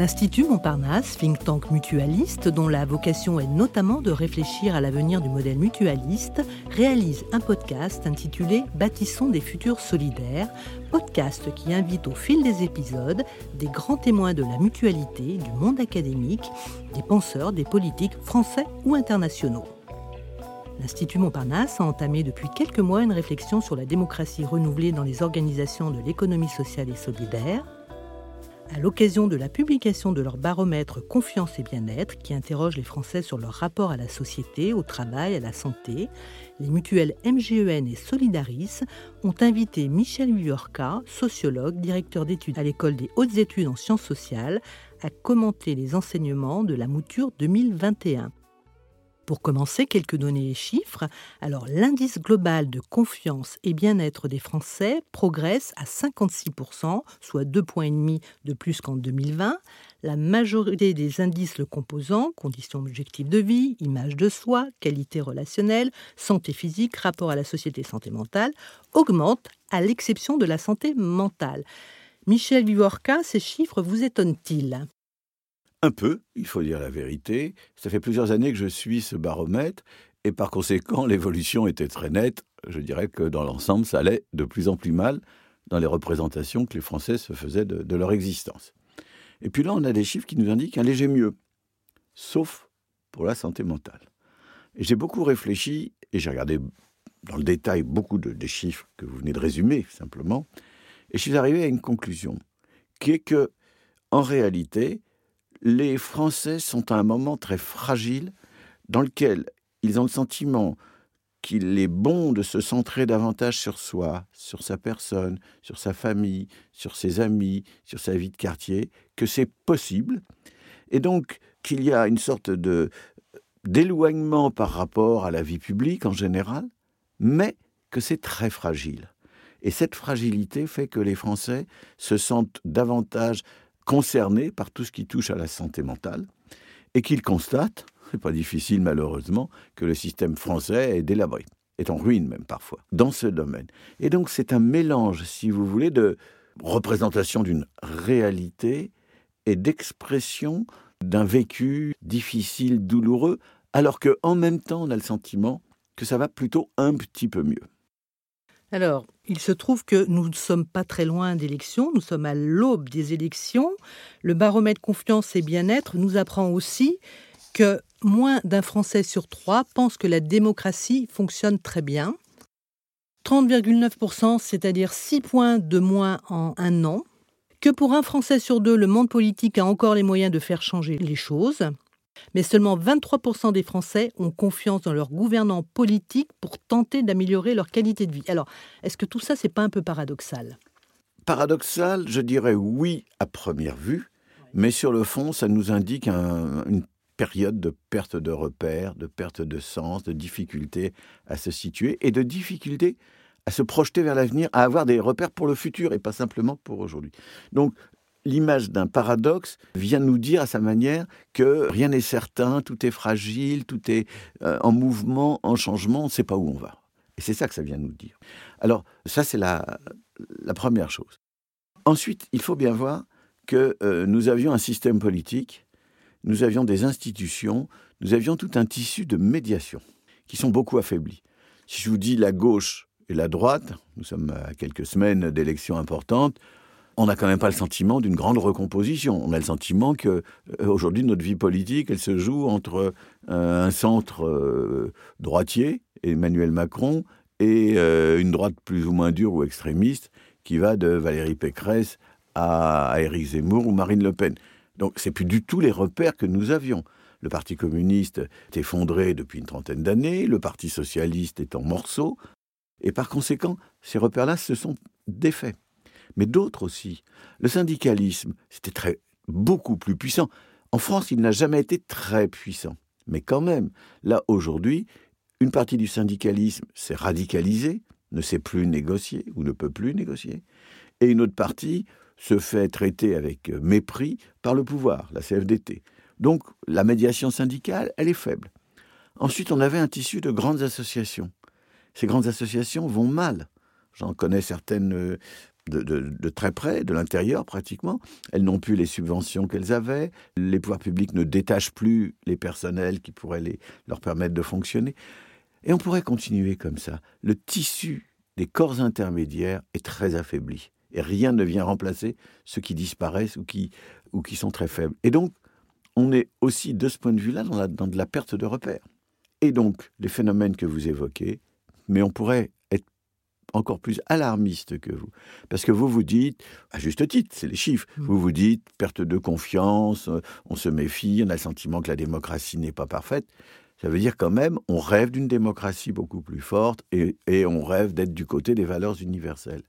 L'Institut Montparnasse, think tank mutualiste dont la vocation est notamment de réfléchir à l'avenir du modèle mutualiste, réalise un podcast intitulé Bâtissons des futurs solidaires, podcast qui invite au fil des épisodes des grands témoins de la mutualité, du monde académique, des penseurs, des politiques français ou internationaux. L'Institut Montparnasse a entamé depuis quelques mois une réflexion sur la démocratie renouvelée dans les organisations de l'économie sociale et solidaire à l'occasion de la publication de leur baromètre Confiance et bien-être, qui interroge les Français sur leur rapport à la société, au travail, à la santé, les mutuelles MGEN et Solidaris ont invité Michel Viorca, sociologue, directeur d'études à l'École des hautes études en sciences sociales, à commenter les enseignements de la mouture 2021. Pour commencer, quelques données et chiffres. Alors, l'indice global de confiance et bien-être des Français progresse à 56%, soit 2,5 points de plus qu'en 2020. La majorité des indices le composant, conditions objectives de vie, image de soi, qualité relationnelle, santé physique, rapport à la société santé mentale, augmentent à l'exception de la santé mentale. Michel Vivorca, ces chiffres vous étonnent-ils? Un peu, il faut dire la vérité. Ça fait plusieurs années que je suis ce baromètre et par conséquent, l'évolution était très nette. Je dirais que dans l'ensemble, ça allait de plus en plus mal dans les représentations que les Français se faisaient de, leur existence. Et puis là, on a des chiffres qui nous indiquent un léger mieux, sauf pour la santé mentale. Et j'ai beaucoup réfléchi, et j'ai regardé dans le détail beaucoup de, des chiffres que vous venez de résumer simplement, et je suis arrivé à une conclusion, qui est que, en réalité, les Français sont à un moment très fragile dans lequel ils ont le sentiment qu'il est bon de se centrer davantage sur soi, sur sa personne, sur sa famille, sur ses amis, sur sa vie de quartier, que c'est possible, et donc qu'il y a une sorte de d'éloignement par rapport à la vie publique en général, mais que c'est très fragile. Et cette fragilité fait que les Français se sentent davantage concernés par tout ce qui touche à la santé mentale et qu'ils constatent, c'est pas difficile malheureusement, que le système français est délabré, est en ruine même parfois, dans ce domaine. Et donc c'est un mélange, si vous voulez, de représentation d'une réalité et d'expression d'un vécu difficile, douloureux, alors qu'en même temps on a le sentiment que ça va plutôt un petit peu mieux. Alors, il se trouve que nous ne sommes pas très loin d'élections, nous sommes à l'aube des élections. Le baromètre confiance et bien-être nous apprend aussi que moins d'un Français sur trois pense que la démocratie fonctionne très bien. 30,9%, c'est-à-dire 6 points de moins en un an. Que pour un Français sur deux, le monde politique a encore les moyens de faire changer les choses mais seulement 23% des Français ont confiance dans leurs gouvernants politiques pour tenter d'améliorer leur qualité de vie. Alors, est-ce que tout ça, c'est pas un peu paradoxal? Paradoxal, je dirais oui à première vue, mais sur le fond, ça nous indique une période de perte de repères, de perte de sens, de difficulté à se situer et de difficulté à se projeter vers l'avenir, à avoir des repères pour le futur et pas simplement pour aujourd'hui. Donc l'image d'un paradoxe vient nous dire à sa manière que rien n'est certain, tout est fragile, tout est euh, en mouvement, en changement, on ne sait pas où on va. Et c'est ça que ça vient nous dire. Alors, ça, c'est la, première chose. Ensuite, il faut bien voir que euh, nous avions un système politique, nous avions des institutions, nous avions tout un tissu de médiation qui sont beaucoup affaiblis. Si je vous dis la gauche et la droite, nous sommes à quelques semaines d'élections importantes, on n'a quand même pas le sentiment d'une grande recomposition. On a le sentiment que euh, aujourd'hui notre vie politique, elle se joue entre euh, un centre euh, droitier, Emmanuel Macron, et une droite plus ou moins dure ou extrémiste qui va de Valérie Pécresse à, Éric Zemmour ou Marine Le Pen. Donc c'est plus du tout les repères que nous avions. Le Parti communiste est effondré depuis une trentaine d'années, le Parti socialiste est en morceaux, et par conséquent, ces repères-là se sont défaits mais d'autres aussi. Le syndicalisme, c'était très beaucoup plus puissant. En France, il n'a jamais été très puissant. Mais quand même, là, aujourd'hui, une partie du syndicalisme s'est radicalisée, ne sait plus négocier ou ne peut plus négocier, et une autre partie se fait traiter avec mépris par le pouvoir, la CFDT. Donc la médiation syndicale, elle est faible. Ensuite, on avait un tissu de grandes associations. Ces grandes associations vont mal. J'en connais certaines de, très près, de l'intérieur pratiquement. Elles n'ont plus les subventions qu'elles avaient. Les pouvoirs publics ne détachent plus les personnels qui pourraient les, leur permettre de fonctionner. Et on pourrait continuer comme ça. Le tissu des corps intermédiaires est très affaibli. Et rien ne vient remplacer ceux qui disparaissent ou qui, ou qui sont très faibles. Et donc, on est aussi, de ce point de vue-là, dans, dans de la perte de repères. Et donc, les phénomènes que vous évoquez, mais on pourrait encore plus alarmiste que vous. Parce que vous vous dites, à juste titre, c'est les chiffres, mmh. vous vous dites perte de confiance, on se méfie, on a le sentiment que la démocratie n'est pas parfaite. Ça veut dire quand même, on rêve d'une démocratie beaucoup plus forte et, et on rêve d'être du côté des valeurs universelles.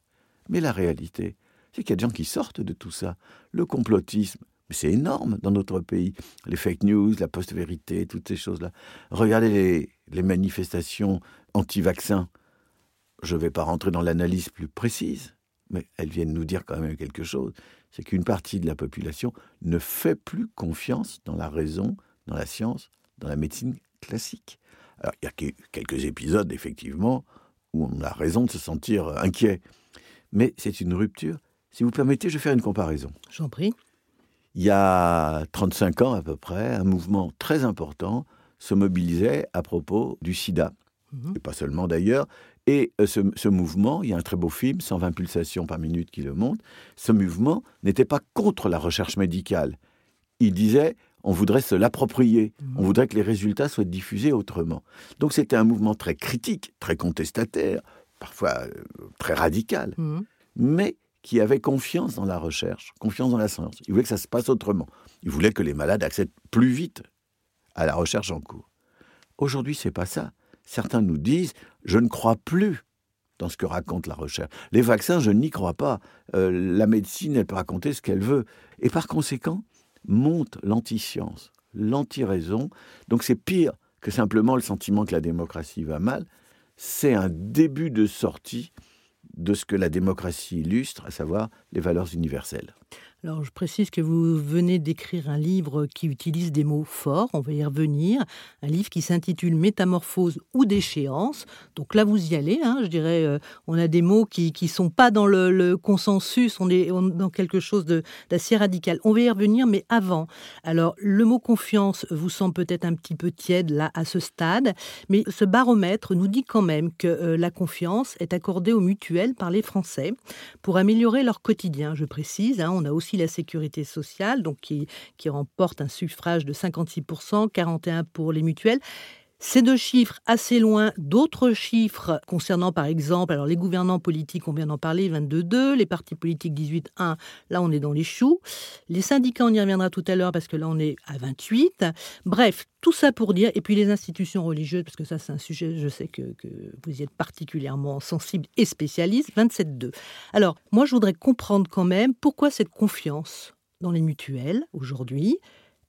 Mais la réalité, c'est qu'il y a des gens qui sortent de tout ça. Le complotisme, c'est énorme dans notre pays. Les fake news, la post-vérité, toutes ces choses-là. Regardez les, manifestations anti-vaccins. Je ne vais pas rentrer dans l'analyse plus précise, mais elles viennent nous dire quand même quelque chose. C'est qu'une partie de la population ne fait plus confiance dans la raison, dans la science, dans la médecine classique. Alors, il y a quelques épisodes, effectivement, où on a raison de se sentir inquiet. Mais c'est une rupture. Si vous permettez, je vais faire une comparaison. J'en prie il y a 35 ans à peu près, un mouvement très important se mobilisait à propos du sida, mhm. et pas seulement d'ailleurs. Et euh, ce, mouvement, il y a un très beau film, 120 pulsations par minute qui le montre, ce mouvement n'était pas contre la recherche médicale. Il disait, on voudrait se l'approprier, mhm. on voudrait que les résultats soient diffusés autrement. Donc c'était un mouvement très critique, très contestataire, parfois euh, très radical, mhm. mais qui avait confiance dans la recherche, confiance dans la science. Il voulait que ça se passe autrement. Il voulait que les malades accèdent plus vite à la recherche en cours. Aujourd'hui, c'est pas ça. Certains nous disent je ne crois plus dans ce que raconte la recherche. Les vaccins, je n'y crois pas. Euh, la médecine, elle peut raconter ce qu'elle veut. Et par conséquent, monte l'anti-science, l'anti-raison. Donc c'est pire que simplement le sentiment que la démocratie va mal. C'est un début de sortie de ce que la démocratie illustre, à savoir les valeurs universelles. Alors, je précise que vous venez d'écrire un livre qui utilise des mots forts, on va y revenir. Un livre qui s'intitule Métamorphose ou déchéance. Donc là, vous y allez, hein, je dirais, euh, on a des mots qui ne sont pas dans le, consensus, on est dans quelque chose d'assez radical. On va y revenir, mais avant. Alors, le mot confiance vous semble peut-être un petit peu tiède là, à ce stade, mais ce baromètre nous dit quand même que euh, la confiance est accordée aux mutuelles par les Français pour améliorer leur quotidien. Je précise, hein, on a aussi la sécurité sociale, donc qui, qui remporte un suffrage de 56%, 41% pour les mutuelles. Ces deux chiffres assez loin d'autres chiffres concernant par exemple, alors les gouvernants politiques, on vient d'en parler, 22,2, les partis politiques 18,1, là on est dans les choux. Les syndicats, on y reviendra tout à l'heure parce que là on est à 28. Bref, tout ça pour dire, et puis les institutions religieuses, parce que ça c'est un sujet, je sais que, que vous y êtes particulièrement sensible et spécialiste, 27,2. Alors moi je voudrais comprendre quand même pourquoi cette confiance dans les mutuelles aujourd'hui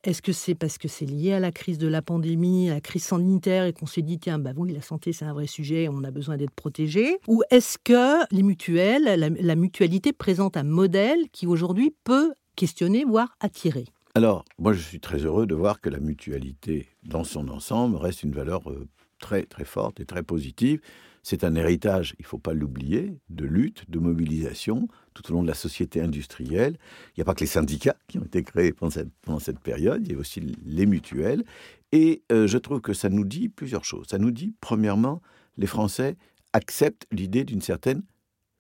est-ce que c'est parce que c'est lié à la crise de la pandémie, à la crise sanitaire et qu'on s'est dit, tiens, bah oui, la santé, c'est un vrai sujet, on a besoin d'être protégé? Ou est-ce que les mutuelles, la, mutualité présente un modèle qui aujourd'hui peut questionner, voire attirer? Alors, moi, je suis très heureux de voir que la mutualité, dans son ensemble, reste une valeur euh, très, très forte et très positive. C'est un héritage, il ne faut pas l'oublier, de lutte, de mobilisation tout au long de la société industrielle. Il n'y a pas que les syndicats qui ont été créés pendant cette, période, il y a aussi les mutuelles. Et euh, je trouve que ça nous dit plusieurs choses. Ça nous dit, premièrement, les Français acceptent l'idée d'une certaine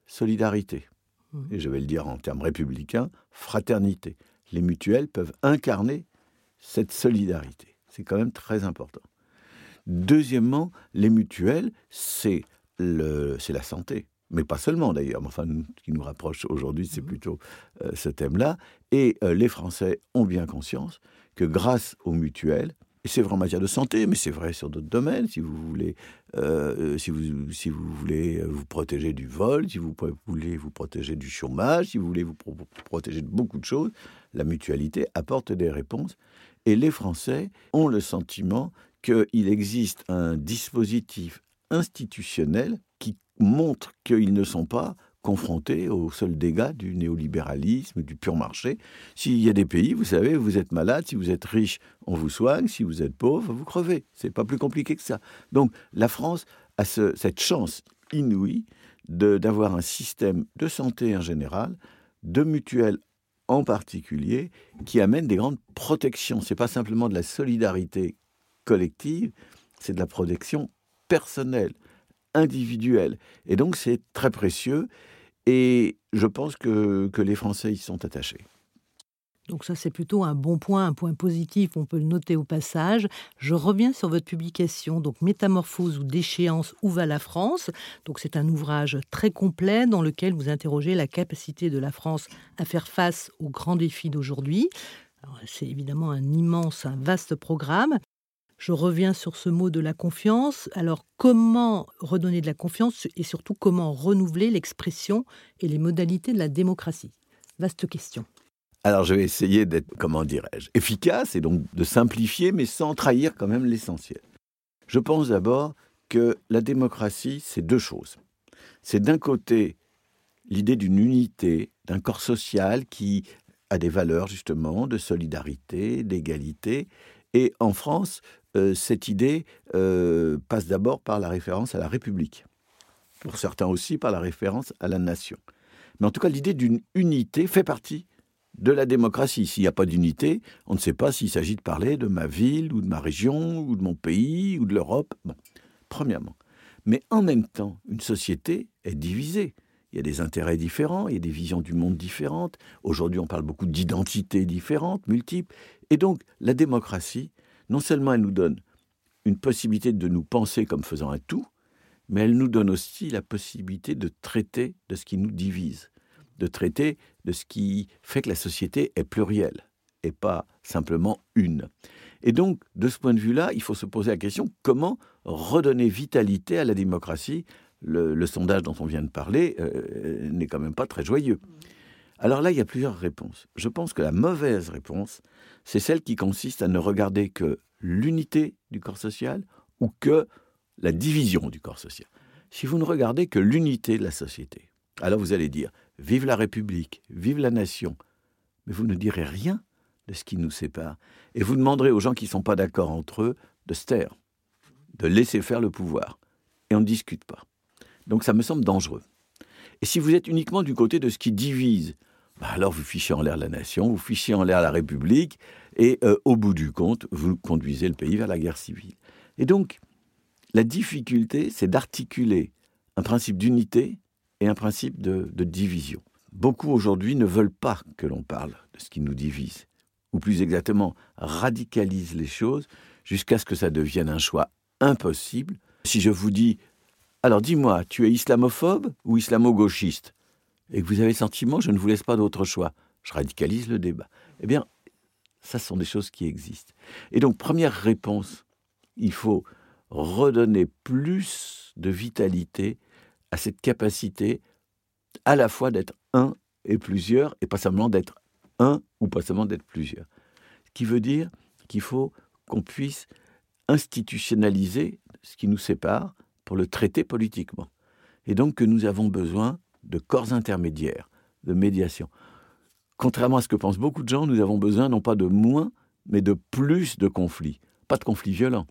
solidarité. Mmh. Et je vais le dire en termes républicains, fraternité. Les mutuelles peuvent incarner cette solidarité. C'est quand même très important. Deuxièmement, les mutuelles, c'est la santé mais pas seulement d'ailleurs, enfin, ce qui nous rapproche aujourd'hui, c'est mmh plutôt euh, ce thème-là. Et euh, les Français ont bien conscience que grâce aux mutuelles, et c'est vrai en matière de santé, mais c'est vrai sur d'autres domaines, si vous voulez, euh, si vous, si vous voulez vous protéger du vol, si vous voulez vous protéger du chômage, si vous voulez vous protéger de beaucoup de choses, la mutualité apporte des réponses. Et les Français ont le sentiment qu'il existe un dispositif institutionnel qui montre qu'ils ne sont pas confrontés aux seuls dégâts du néolibéralisme, du pur marché. S'il y a des pays, vous savez, vous êtes malade, si vous êtes riche, on vous soigne, si vous êtes pauvre, vous crevez. C'est pas plus compliqué que ça. Donc la France a cette chance inouïe d'avoir un système de santé en général, de mutuelles en particulier, qui amène des grandes protections. Ce n'est pas simplement de la solidarité collective, c'est de la protection personnelle, individuelle. Et donc c'est très précieux et je pense que, que les Français y sont attachés. Donc ça, c'est plutôt un bon point, un point positif, on peut le noter au passage. Je reviens sur votre publication, donc Métamorphose ou déchéance, où va la France? Donc c'est un ouvrage très complet dans lequel vous interrogez la capacité de la France à faire face aux grands défis d'aujourd'hui. C'est évidemment un immense, un vaste programme. Je reviens sur ce mot de la confiance. Alors comment redonner de la confiance et surtout comment renouveler l'expression et les modalités de la démocratie? Vaste question. Alors je vais essayer d'être, comment dirais-je, efficace et donc de simplifier, mais sans trahir quand même l'essentiel. Je pense d'abord que la démocratie, c'est deux choses. C'est d'un côté l'idée d'une unité, d'un corps social qui a des valeurs justement de solidarité, d'égalité. Et en France, euh, cette idée euh, passe d'abord par la référence à la République. Pour certains aussi par la référence à la nation. Mais en tout cas, l'idée d'une unité fait partie de la démocratie. S'il n'y a pas d'unité, on ne sait pas s'il s'agit de parler de ma ville ou de ma région ou de mon pays ou de l'Europe. Bon, premièrement. Mais en même temps, une société est divisée. Il y a des intérêts différents, il y a des visions du monde différentes. Aujourd'hui, on parle beaucoup d'identités différentes, multiples. Et donc, la démocratie, non seulement elle nous donne une possibilité de nous penser comme faisant un tout, mais elle nous donne aussi la possibilité de traiter de ce qui nous divise de traiter de ce qui fait que la société est plurielle et pas simplement une. Et donc, de ce point de vue-là, il faut se poser la question comment redonner vitalité à la démocratie? Le, sondage dont on vient de parler euh, n'est quand même pas très joyeux. Alors là, il y a plusieurs réponses. Je pense que la mauvaise réponse, c'est celle qui consiste à ne regarder que l'unité du corps social ou que la division du corps social. Si vous ne regardez que l'unité de la société, alors vous allez dire Vive la République, vive la nation. Mais vous ne direz rien de ce qui nous sépare. Et vous demanderez aux gens qui ne sont pas d'accord entre eux de se taire, de laisser faire le pouvoir. Et on ne discute pas. Donc ça me semble dangereux. Et si vous êtes uniquement du côté de ce qui divise, bah alors vous fichez en l'air la nation, vous fichez en l'air la République, et euh, au bout du compte, vous conduisez le pays vers la guerre civile. Et donc, la difficulté, c'est d'articuler un principe d'unité et un principe de, division. Beaucoup aujourd'hui ne veulent pas que l'on parle de ce qui nous divise, ou plus exactement radicalisent les choses jusqu'à ce que ça devienne un choix impossible. Si je vous dis, alors dis-moi, tu es islamophobe ou islamo-gauchiste? Et que vous avez le sentiment, je ne vous laisse pas d'autre choix. Je radicalise le débat. Eh bien, ça sont des choses qui existent. Et donc, première réponse, il faut redonner plus de vitalité à cette capacité à la fois d'être un et plusieurs, et pas seulement d'être un ou pas seulement d'être plusieurs. Ce qui veut dire qu'il faut qu'on puisse institutionnaliser ce qui nous sépare pour le traiter politiquement. Et donc que nous avons besoin de corps intermédiaires, de médiation. Contrairement à ce que pensent beaucoup de gens, nous avons besoin non pas de moins, mais de plus de conflits. Pas de conflits violents,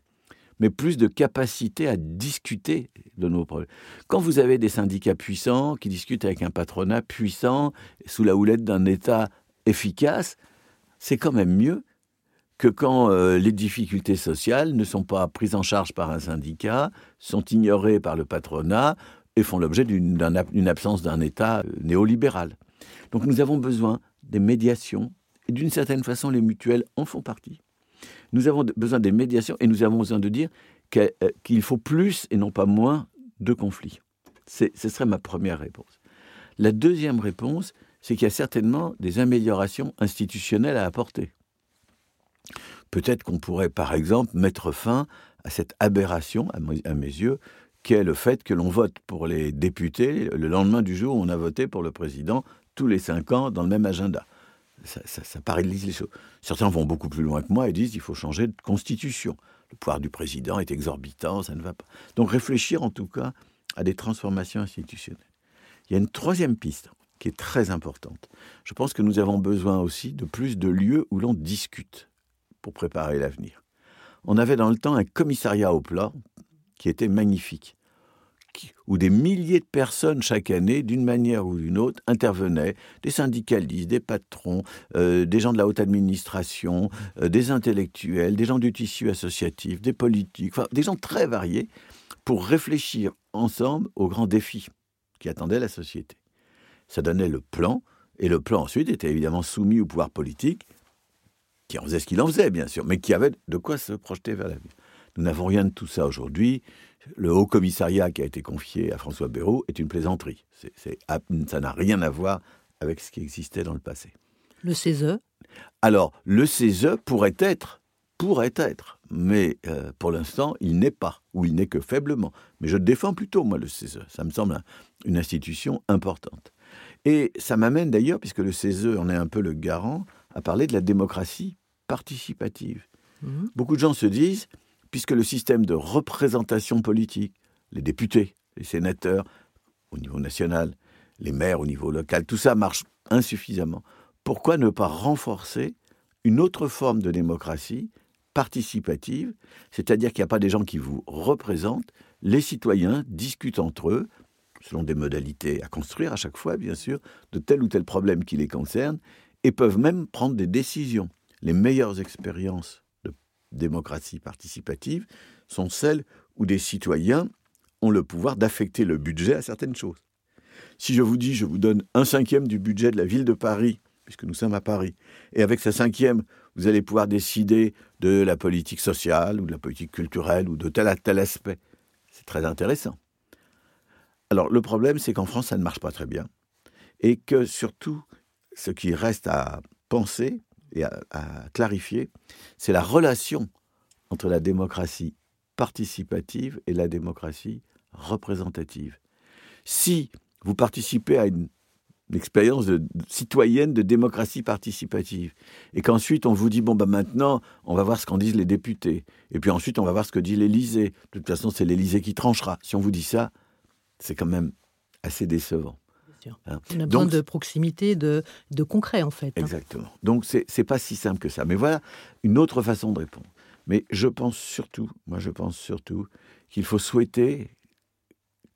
mais plus de capacité à discuter de nos problèmes. Quand vous avez des syndicats puissants qui discutent avec un patronat puissant, sous la houlette d'un État efficace, c'est quand même mieux que quand euh, les difficultés sociales ne sont pas prises en charge par un syndicat, sont ignorées par le patronat et font l'objet d'une absence d'un État euh, néolibéral. Donc nous avons besoin des médiations, et d'une certaine façon les mutuelles en font partie. Nous avons besoin des médiations et nous avons besoin de dire euh, qu'il faut plus et non pas moins de conflits. Ce serait ma première réponse. La deuxième réponse, c'est qu'il y a certainement des améliorations institutionnelles à apporter. Peut-être qu'on pourrait, par exemple, mettre fin à cette aberration, à mes yeux, qu'est le fait que l'on vote pour les députés le lendemain du jour où on a voté pour le président tous les cinq ans dans le même agenda ça, ça, paralyse les choses. Certains vont beaucoup plus loin que moi et disent qu'il faut changer de constitution. Le pouvoir du président est exorbitant, ça ne va pas. Donc réfléchir en tout cas à des transformations institutionnelles. Il y a une troisième piste qui est très importante. Je pense que nous avons besoin aussi de plus de lieux où l'on discute pour préparer l'avenir. On avait dans le temps un commissariat au plat qui était magnifique, où des milliers de personnes chaque année, d'une manière ou d'une autre, intervenaient, des syndicalistes, des patrons, euh, des gens de la haute administration, euh, des intellectuels, des gens du tissu associatif, des politiques, enfin, des gens très variés, pour réfléchir ensemble aux grands défis qui attendaient la société. Ça donnait le plan, et le plan ensuite était évidemment soumis au pouvoir politique, qui en faisait ce qu'il en faisait, bien sûr, mais qui avait de quoi se projeter vers l'avenir. Nous n'avons rien de tout ça aujourd'hui le haut commissariat qui a été confié à François Bayrou est une plaisanterie. ça n'a rien à voir avec ce qui existait dans le passé. Le CESE Alors, le CESE pourrait être, pourrait être, mais euh, pour l'instant, il n'est pas, ou il n'est que faiblement. Mais je défends plutôt, moi, le CESE. Ça me semble une institution importante. Et ça m'amène d'ailleurs, puisque le CESE en est un peu le garant, à parler de la démocratie participative. Mmh. Beaucoup de gens se disent, puisque le système de représentation politique, les députés, les sénateurs au niveau national, les maires au niveau local, tout ça marche insuffisamment. Pourquoi ne pas renforcer une autre forme de démocratie participative, c'est-à-dire qu'il n'y a pas des gens qui vous représentent, les citoyens discutent entre eux, selon des modalités à construire à chaque fois, bien sûr, de tel ou tel problème qui les concerne, et peuvent même prendre des décisions. Les meilleures expériences démocratie participative sont celles où des citoyens ont le pouvoir d'affecter le budget à certaines choses. Si je vous dis, je vous donne un cinquième du budget de la ville de Paris, puisque nous sommes à Paris, et avec ce cinquième, vous allez pouvoir décider de la politique sociale ou de la politique culturelle ou de tel à tel aspect. C'est très intéressant. Alors le problème, c'est qu'en France, ça ne marche pas très bien. Et que surtout, ce qui reste à penser, et à, clarifier, c'est la relation entre la démocratie participative et la démocratie représentative. Si vous participez à une, expérience citoyenne de démocratie participative, et qu'ensuite on vous dit, bon, ben maintenant, on va voir ce qu'en disent les députés, et puis ensuite on va voir ce que dit l'Élysée, de toute façon c'est l'Élysée qui tranchera. Si on vous dit ça, c'est quand même assez décevant. Hein. On a besoin de proximité, de, de concret en fait. Hein. Exactement. Donc c'est n'est pas si simple que ça. Mais voilà une autre façon de répondre. Mais je pense surtout, moi je pense surtout qu'il faut souhaiter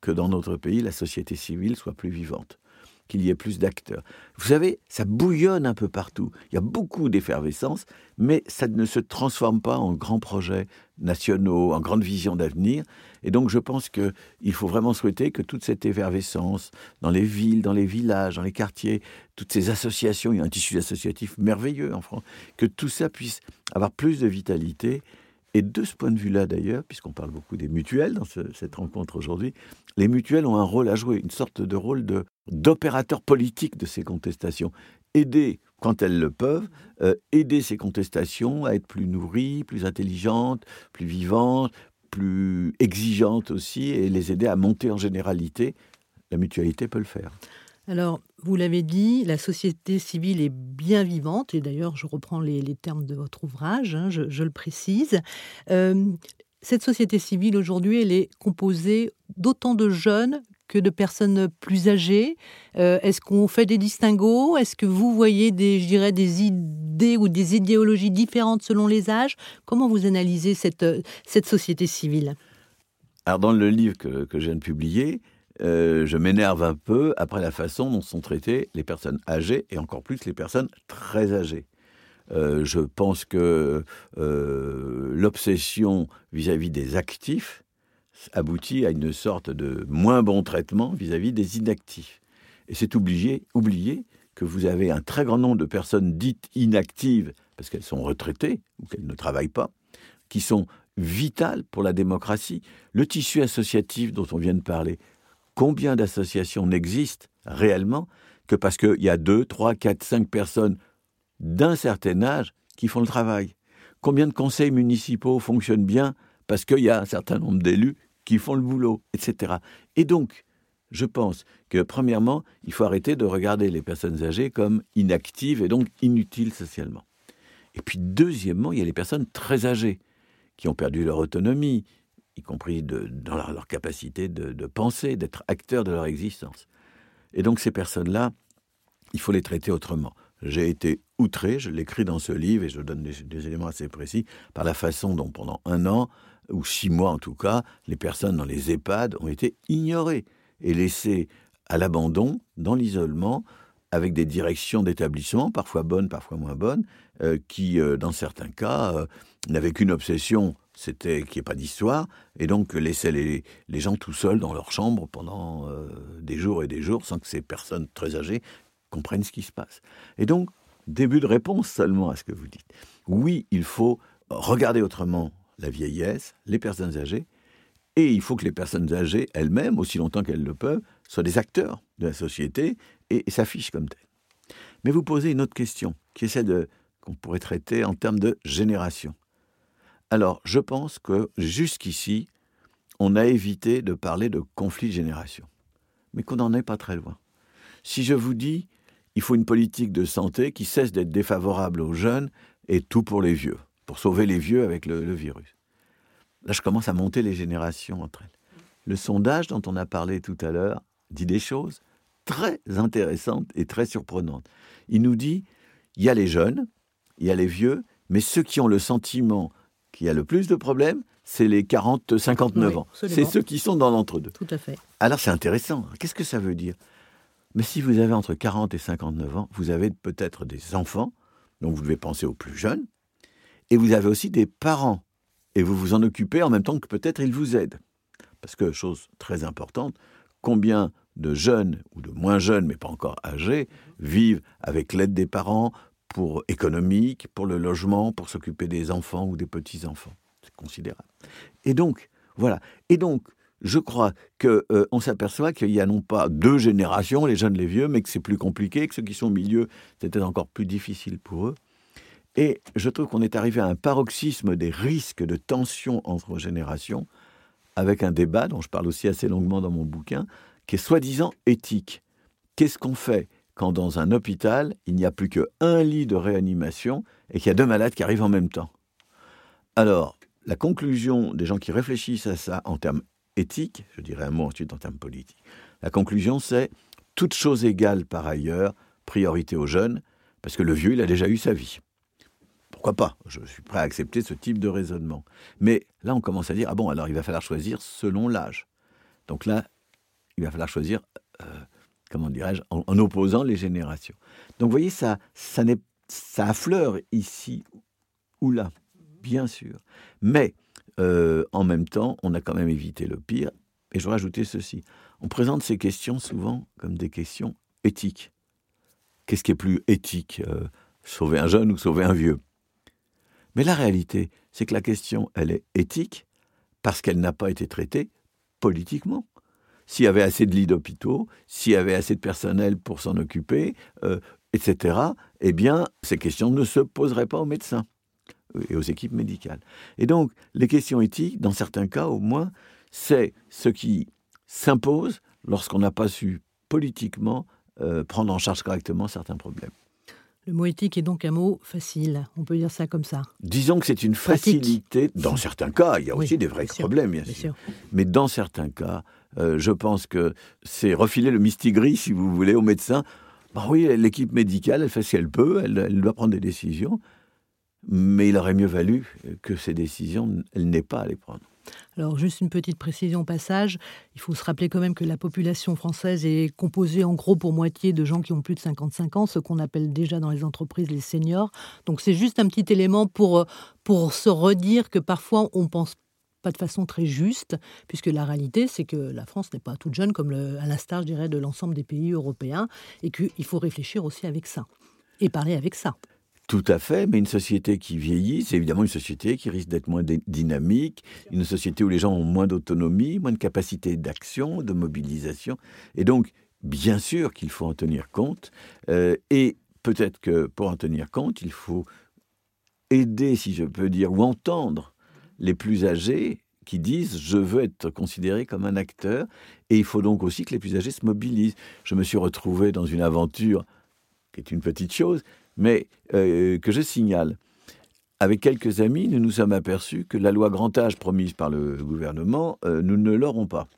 que dans notre pays, la société civile soit plus vivante qu'il y ait plus d'acteurs. Vous savez, ça bouillonne un peu partout. Il y a beaucoup d'effervescence, mais ça ne se transforme pas en grands projets nationaux, en grandes visions d'avenir. Et donc, je pense qu'il faut vraiment souhaiter que toute cette effervescence dans les villes, dans les villages, dans les quartiers, toutes ces associations, il y a un tissu associatif merveilleux en France, que tout ça puisse avoir plus de vitalité et de ce point de vue-là, d'ailleurs, puisqu'on parle beaucoup des mutuelles dans cette rencontre aujourd'hui, les mutuelles ont un rôle à jouer, une sorte de rôle d'opérateur politique de ces contestations. Aider, quand elles le peuvent, euh, aider ces contestations à être plus nourries, plus intelligentes, plus vivantes, plus exigeantes aussi, et les aider à monter en généralité. La mutualité peut le faire. Alors, vous l'avez dit, la société civile est bien vivante, et d'ailleurs, je reprends les, termes de votre ouvrage, hein, je, le précise. Euh, cette société civile, aujourd'hui, elle est composée d'autant de jeunes que de personnes plus âgées. Euh, est-ce qu'on fait des distinguos? Est-ce que vous voyez des, je dirais, des idées ou des idéologies différentes selon les âges? Comment vous analysez cette, société civile? Alors, dans le livre que, que je viens de publier, euh, je m'énerve un peu après la façon dont sont traitées les personnes âgées et encore plus les personnes très âgées. Euh, je pense que euh, l'obsession vis-à-vis des actifs aboutit à une sorte de moins bon traitement vis-à-vis des inactifs. Et c'est oublier, oublier que vous avez un très grand nombre de personnes dites inactives, parce qu'elles sont retraitées ou qu'elles ne travaillent pas, qui sont vitales pour la démocratie. Le tissu associatif dont on vient de parler, combien d'associations n'existent réellement que parce qu'il y a deux, trois, quatre, cinq personnes d'un certain âge qui font le travail? Combien de conseils municipaux fonctionnent bien parce qu'il y a un certain nombre d'élus qui font le boulot, etc. Et donc, je pense que, premièrement, il faut arrêter de regarder les personnes âgées comme inactives et donc inutiles socialement. Et puis, deuxièmement, il y a les personnes très âgées qui ont perdu leur autonomie, y compris dans leur, capacité de, penser, d'être acteurs de leur existence. Et donc ces personnes-là, il faut les traiter autrement. J'ai été outré, je l'écris dans ce livre et je donne des, éléments assez précis, par la façon dont pendant un an, ou six mois en tout cas, les personnes dans les EHPAD ont été ignorées et laissées à l'abandon, dans l'isolement, avec des directions d'établissement, parfois bonnes, parfois moins bonnes, euh, qui, euh, dans certains cas, euh, n'avaient qu'une obsession, c'était qu'il n'y ait pas d'histoire, et donc laissaient les, gens tout seuls dans leur chambre pendant des jours et des jours, sans que ces personnes très âgées comprennent ce qui se passe. Et donc, début de réponse seulement à ce que vous dites. Oui, il faut regarder autrement la vieillesse, les personnes âgées, et il faut que les personnes âgées elles-mêmes, aussi longtemps qu'elles le peuvent, soient des acteurs de la société et, s'affichent comme telles. Mais vous posez une autre question, qui est celle qu'on pourrait traiter en termes de génération. Alors, je pense que jusqu'ici, on a évité de parler de conflit de génération, mais qu'on n'en est pas très loin. Si je vous dis, il faut une politique de santé qui cesse d'être défavorable aux jeunes et tout pour les vieux, pour sauver les vieux avec le, virus. Là, je commence à monter les générations entre elles. Le sondage dont on a parlé tout à l'heure dit des choses très intéressantes et très surprenantes. Il nous dit, il y a les jeunes, il y a les vieux, mais ceux qui ont le sentiment qu'il y a le plus de problèmes, c'est les 40-59 ans. C'est ceux qui sont dans l'entre-deux. Tout à fait. Alors c'est intéressant. Qu'est-ce que ça veut dire? Mais si vous avez entre 40 et 59 ans, vous avez peut-être des enfants, donc vous devez penser aux plus jeunes, et vous avez aussi des parents, et vous vous en occupez en même temps que peut-être ils vous aident. Parce que, chose très importante, combien de jeunes, ou de moins jeunes, mais pas encore âgés, vivent avec l'aide des parents pour économique, pour le logement, pour s'occuper des enfants ou des petits-enfants. C'est considérable. Et donc, voilà. Et donc, je crois qu'on euh, s'aperçoit qu'il y a non pas deux générations, les jeunes, les vieux, mais que c'est plus compliqué, que ceux qui sont au milieu, c'était encore plus difficile pour eux. Et je trouve qu'on est arrivé à un paroxysme des risques de tension entre générations, avec un débat dont je parle aussi assez longuement dans mon bouquin, qui est soi-disant éthique. Qu'est-ce qu'on fait? Quand dans un hôpital, il n'y a plus qu'un lit de réanimation et qu'il y a deux malades qui arrivent en même temps Alors, la conclusion des gens qui réfléchissent à ça en termes éthiques, je dirais un mot ensuite en termes politiques, la conclusion c'est, toute chose égale par ailleurs, priorité aux jeunes, parce que le vieux, il a déjà eu sa vie. Pourquoi pas? Je suis prêt à accepter ce type de raisonnement. Mais là, on commence à dire, ah bon, alors il va falloir choisir selon l'âge. Donc là, il va falloir choisir, euh, comment dirais-je, en, opposant les générations. Donc vous voyez, ça, ça, ça affleure ici ou là, bien sûr. Mais euh, en même temps, on a quand même évité le pire. Et je rajouter ceci. On présente ces questions souvent comme des questions éthiques. Qu'est-ce qui est plus éthique euh, Sauver un jeune ou sauver un vieux? Mais la réalité, c'est que la question, elle est éthique parce qu'elle n'a pas été traitée politiquement s'il y avait assez de lits d'hôpitaux, s'il y avait assez de personnel pour s'en occuper, euh, etc., eh bien, ces questions ne se poseraient pas aux médecins et aux équipes médicales. Et donc, les questions éthiques, dans certains cas au moins, c'est ce qui s'impose lorsqu'on n'a pas su politiquement euh, prendre en charge correctement certains problèmes. Le mot éthique est donc un mot facile, on peut dire ça comme ça. Disons que c'est une facilité, dans certains cas, il y a aussi des vrais problèmes, bien, sûr. Mais dans certains cas, euh, je pense que c'est refiler le mistigris, si vous voulez, aux médecins. Bah oui, l'équipe médicale, elle fait ce qu'elle peut, elle, doit prendre des décisions, mais il aurait mieux valu que ces décisions, elle n'ait pas à les prendre. Alors juste une petite précision au passage, il faut se rappeler quand même que la population française est composée en gros pour moitié de gens qui ont plus de 55 ans, ce qu'on appelle déjà dans les entreprises les seniors. Donc c'est juste un petit élément pour, pour se redire que parfois on pense de façon très juste, puisque la réalité, c'est que la France n'est pas toute jeune, comme le, à l'instar, je dirais, de l'ensemble des pays européens, et qu'il faut réfléchir aussi avec ça, et parler avec ça. Tout à fait, mais une société qui vieillit, c'est évidemment une société qui risque d'être moins dynamique, une société où les gens ont moins d'autonomie, moins de capacité d'action, de mobilisation. Et donc, bien sûr qu'il faut en tenir compte. Euh, et peut-être que pour en tenir compte, il faut aider, si je peux dire, ou entendre les plus âgés qui disent je veux être considéré comme un acteur et il faut donc aussi que les plus âgés se mobilisent. Je me suis retrouvé dans une aventure qui est une petite chose, mais euh, que je signale. Avec quelques amis, nous nous sommes aperçus que la loi grand âge promise par le gouvernement, euh, nous ne l'aurons pas.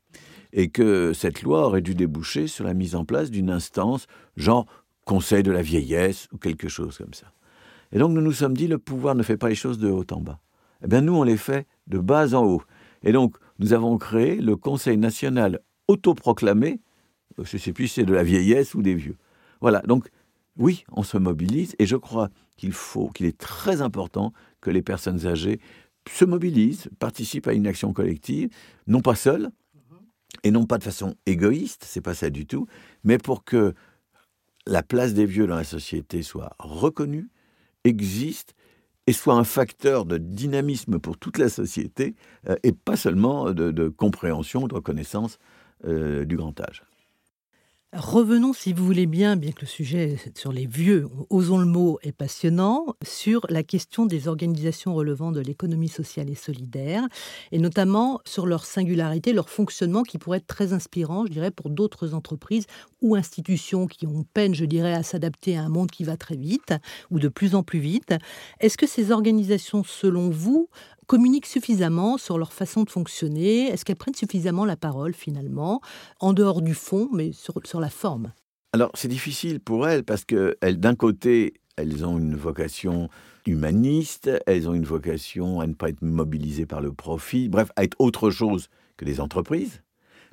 Et que cette loi aurait dû déboucher sur la mise en place d'une instance, genre Conseil de la vieillesse ou quelque chose comme ça. Et donc nous nous sommes dit, le pouvoir ne fait pas les choses de haut en bas. Eh bien, nous, on les fait de bas en haut. Et donc, nous avons créé le Conseil national autoproclamé, je ne sais plus si c'est de la vieillesse ou des vieux. Voilà, donc oui, on se mobilise et je crois qu'il faut, qu'il est très important que les personnes âgées se mobilisent, participent à une action collective, non pas seules et non pas de façon égoïste, c'est pas ça du tout, mais pour que la place des vieux dans la société soit reconnue, existe et soit un facteur de dynamisme pour toute la société euh, et pas seulement de, compréhension, de reconnaissance euh, du grand âge. Revenons, si vous voulez bien, bien que le sujet sur les vieux, osons le mot, est passionnant, sur la question des organisations relevant de l'économie sociale et solidaire, et notamment sur leur singularité, leur fonctionnement qui pourrait être très inspirant, je dirais, pour d'autres entreprises ou institutions qui ont peine, je dirais, à s'adapter à un monde qui va très vite ou de plus en plus vite. Est-ce que ces organisations, selon vous, communiquent suffisamment sur leur façon de fonctionner? Est-ce qu'elles prennent suffisamment la parole finalement, en dehors du fond, mais sur, la forme? Alors c'est difficile pour elles parce que d'un côté, elles ont une vocation humaniste, elles ont une vocation à ne pas être mobilisées par le profit, bref, à être autre chose que les entreprises.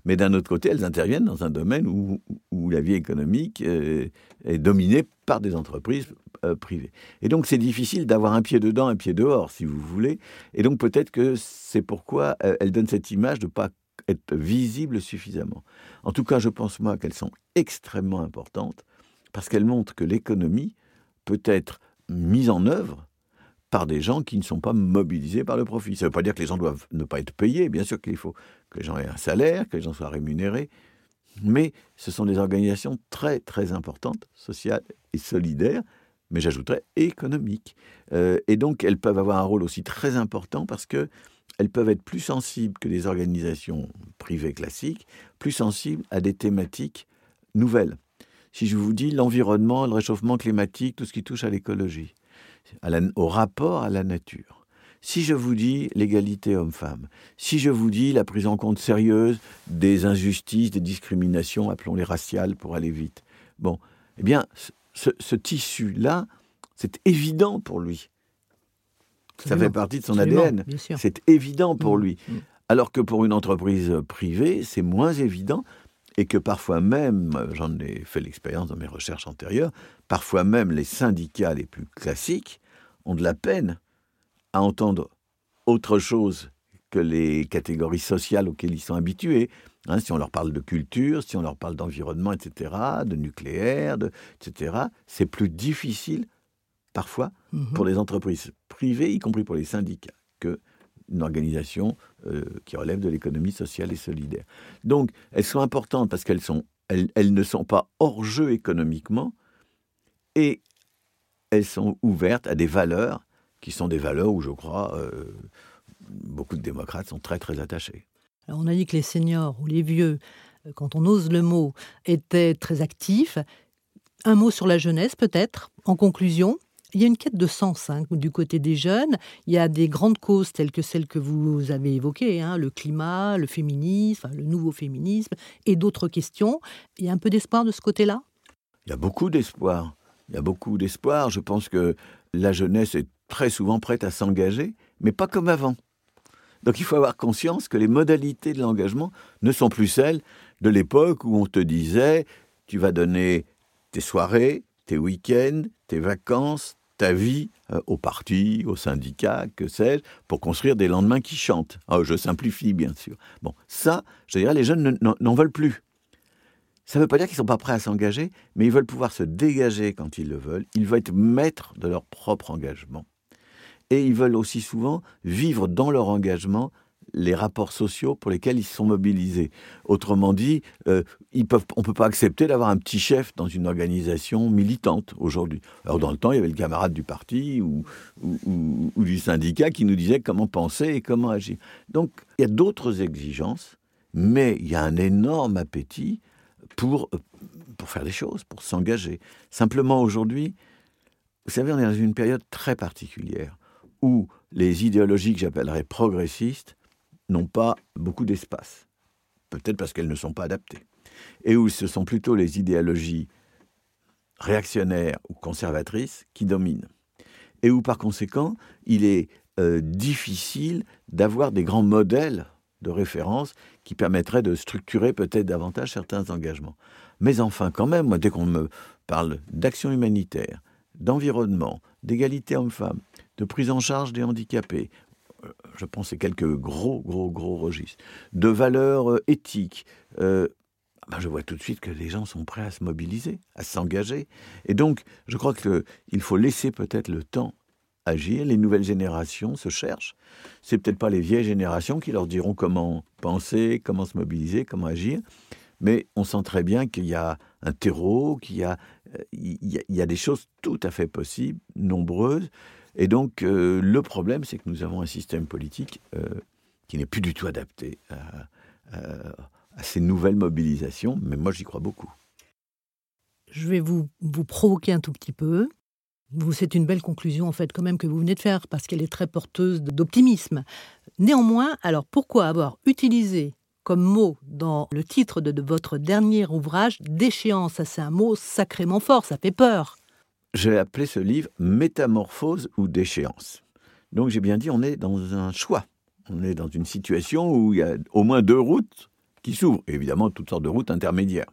Mais d'un autre côté, elles interviennent dans un domaine où, la vie économique est, est dominée par des entreprises euh, privées. Et donc c'est difficile d'avoir un pied dedans, un pied dehors, si vous voulez. Et donc peut-être que c'est pourquoi euh, elles donnent cette image de ne pas être visibles suffisamment. En tout cas, je pense moi qu'elles sont extrêmement importantes parce qu'elles montrent que l'économie peut être mise en œuvre par des gens qui ne sont pas mobilisés par le profit. Ça ne veut pas dire que les gens doivent ne pas être payés, bien sûr qu'il faut que les gens aient un salaire, que les gens soient rémunérés, mais ce sont des organisations très très importantes, sociales et solidaires, mais j'ajouterais économiques. Euh, et donc elles peuvent avoir un rôle aussi très important parce que elles peuvent être plus sensibles que les organisations privées classiques, plus sensibles à des thématiques nouvelles. Si je vous dis l'environnement, le réchauffement climatique, tout ce qui touche à l'écologie, au rapport à la nature. Si je vous dis l'égalité homme-femme, si je vous dis la prise en compte sérieuse des injustices, des discriminations, appelons-les raciales pour aller vite, bon, eh bien, ce, tissu-là, c'est évident pour lui. Ça fait partie de son ADN. C'est évident pour mmh, lui. Mmh. Alors que pour une entreprise privée, c'est moins évident et que parfois même, j'en ai fait l'expérience dans mes recherches antérieures, parfois même les syndicats les plus classiques ont de la peine à entendre autre chose que les catégories sociales auxquelles ils sont habitués. Hein, si on leur parle de culture, si on leur parle d'environnement, etc., de nucléaire, etc., c'est plus difficile parfois mhm. pour les entreprises privées, y compris pour les syndicats, que une organisation euh, qui relève de l'économie sociale et solidaire. Donc, elles sont importantes parce qu'elles sont, elles, ne sont pas hors jeu économiquement et elles sont ouvertes à des valeurs qui sont des valeurs où je crois euh, beaucoup de démocrates sont très très attachés. Alors on a dit que les seniors ou les vieux, euh, quand on ose le mot, étaient très actifs. Un mot sur la jeunesse peut-être, en conclusion il y a une quête de sens hein, du côté des jeunes. Il y a des grandes causes telles que celles que vous avez évoquées, hein, le climat, le féminisme, le nouveau féminisme et d'autres questions. Il y a un peu d'espoir de ce côté-là? Il y a beaucoup d'espoir. Il y a beaucoup d'espoir. Je pense que la jeunesse est très souvent prête à s'engager, mais pas comme avant. Donc il faut avoir conscience que les modalités de l'engagement ne sont plus celles de l'époque où on te disait tu vas donner tes soirées, tes week-ends, tes vacances, ta vie euh, au parti, au syndicat, que sais-je, pour construire des lendemains qui chantent. Oh, je simplifie, bien sûr. Bon, ça, je dirais, les jeunes n'en veulent plus. Ça ne veut pas dire qu'ils ne sont pas prêts à s'engager, mais ils veulent pouvoir se dégager quand ils le veulent. Ils veulent être maîtres de leur propre engagement. Et ils veulent aussi souvent vivre dans leur engagement les rapports sociaux pour lesquels ils sont mobilisés. Autrement dit, euh, on ne peut pas accepter d'avoir un petit chef dans une organisation militante aujourd'hui. Alors dans le temps, il y avait le camarade du parti ou, du syndicat qui nous disait comment penser et comment agir. Donc il y a d'autres exigences, mais il y a un énorme appétit pour, euh, pour faire des choses, pour s'engager. Simplement aujourd'hui, vous savez, on est dans une période très particulière où les idéologies que j'appellerais progressistes n'ont pas beaucoup d'espace, peut-être parce qu'elles ne sont pas adaptées, et où ce sont plutôt les idéologies réactionnaires ou conservatrices qui dominent, et où par conséquent il est euh, difficile d'avoir des grands modèles de référence qui permettraient de structurer peut-être davantage certains engagements. Mais enfin, quand même, dès qu'on me parle d'action humanitaire, d'environnement, d'égalité homme-femme, de prise en charge des handicapés, euh, je pense à quelques gros, gros, gros registres, de valeurs euh, éthiques, euh, ben je vois tout de suite que les gens sont prêts à se mobiliser, à s'engager. Et donc, je crois qu'il faut laisser peut-être le temps agir. Les nouvelles générations se cherchent. C'est peut-être pas les vieilles générations qui leur diront comment penser, comment se mobiliser, comment agir. Mais on sent très bien qu'il y a un terreau, qu'il y a, il y a des choses tout à fait possibles, nombreuses. Et donc, euh, le problème, c'est que nous avons un système politique euh, qui n'est plus du tout adapté à, ces nouvelles mobilisations, mais moi, j'y crois beaucoup. Je vais vous, vous provoquer un tout petit peu. C'est une belle conclusion, en fait, quand même, que vous venez de faire, parce qu'elle est très porteuse d'optimisme. Néanmoins, alors pourquoi avoir utilisé comme mot dans le titre de, votre dernier ouvrage déchéance C'est un mot sacrément fort, ça fait peur j'ai appelé ce livre Métamorphose ou déchéance. Donc j'ai bien dit, on est dans un choix. On est dans une situation où il y a au moins deux routes qui s'ouvrent, évidemment toutes sortes de routes intermédiaires.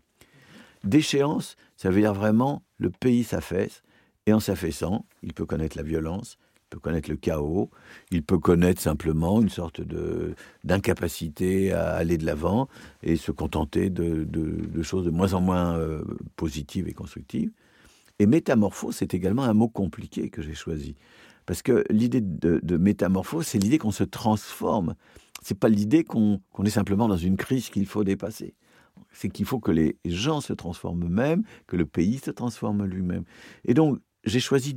Déchéance, ça veut dire vraiment le pays s'affaisse, et en s'affaissant, il peut connaître la violence, il peut connaître le chaos, il peut connaître simplement une sorte de d'incapacité à aller de l'avant et se contenter de, choses de moins en moins euh, positives et constructives. Et métamorphose, c'est également un mot compliqué que j'ai choisi. Parce que l'idée de, métamorphose, c'est l'idée qu'on se transforme. C'est pas l'idée qu'on est simplement dans une crise qu'il faut dépasser. C'est qu'il faut que les gens se transforment eux-mêmes, que le pays se transforme lui-même. Et donc, j'ai choisi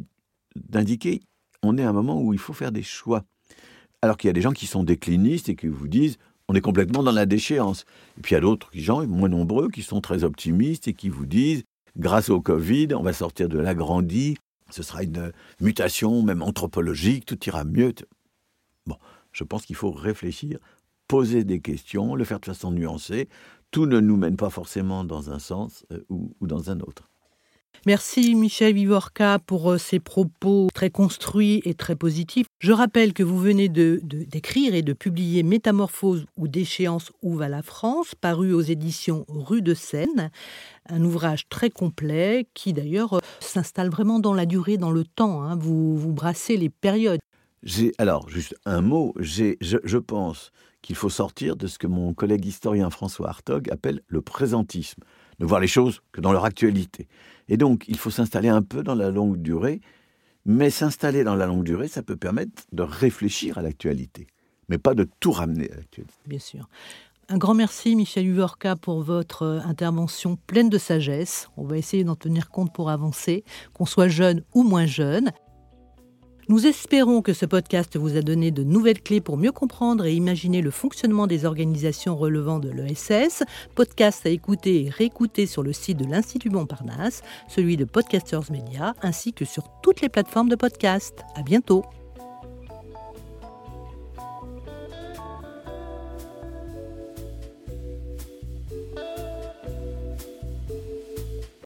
d'indiquer, on est à un moment où il faut faire des choix. Alors qu'il y a des gens qui sont déclinistes et qui vous disent, on est complètement dans la déchéance. Et puis il y a d'autres gens, moins nombreux, qui sont très optimistes et qui vous disent, grâce au Covid, on va sortir de l'agrandi, ce sera une mutation même anthropologique, tout ira mieux. Bon, je pense qu'il faut réfléchir, poser des questions, le faire de façon nuancée. Tout ne nous mène pas forcément dans un sens euh, ou dans un autre. Merci Michel Vivorca pour euh, ces propos très construits et très positifs. Je rappelle que vous venez de, d'écrire et de publier Métamorphose ou déchéance où va la France, paru aux éditions Rue de Seine, un ouvrage très complet qui d'ailleurs euh, s'installe vraiment dans la durée, dans le temps. Hein. Vous, vous brassez les périodes. Alors, juste un mot, je, je pense qu'il faut sortir de ce que mon collègue historien François Hartog appelle le présentisme, de voir les choses que dans leur actualité. Et donc, il faut s'installer un peu dans la longue durée, mais s'installer dans la longue durée, ça peut permettre de réfléchir à l'actualité, mais pas de tout ramener à l'actualité. Bien sûr. Un grand merci, Michel Huvorka, pour votre euh, intervention pleine de sagesse. On va essayer d'en tenir compte pour avancer, qu'on soit jeune ou moins jeune. Nous espérons que ce podcast vous a donné de nouvelles clés pour mieux comprendre et imaginer le fonctionnement des organisations relevant de l'ESS. Podcast à écouter et réécouter sur le site de l'Institut Montparnasse, celui de Podcasters Media, ainsi que sur toutes les plateformes de podcast. À bientôt!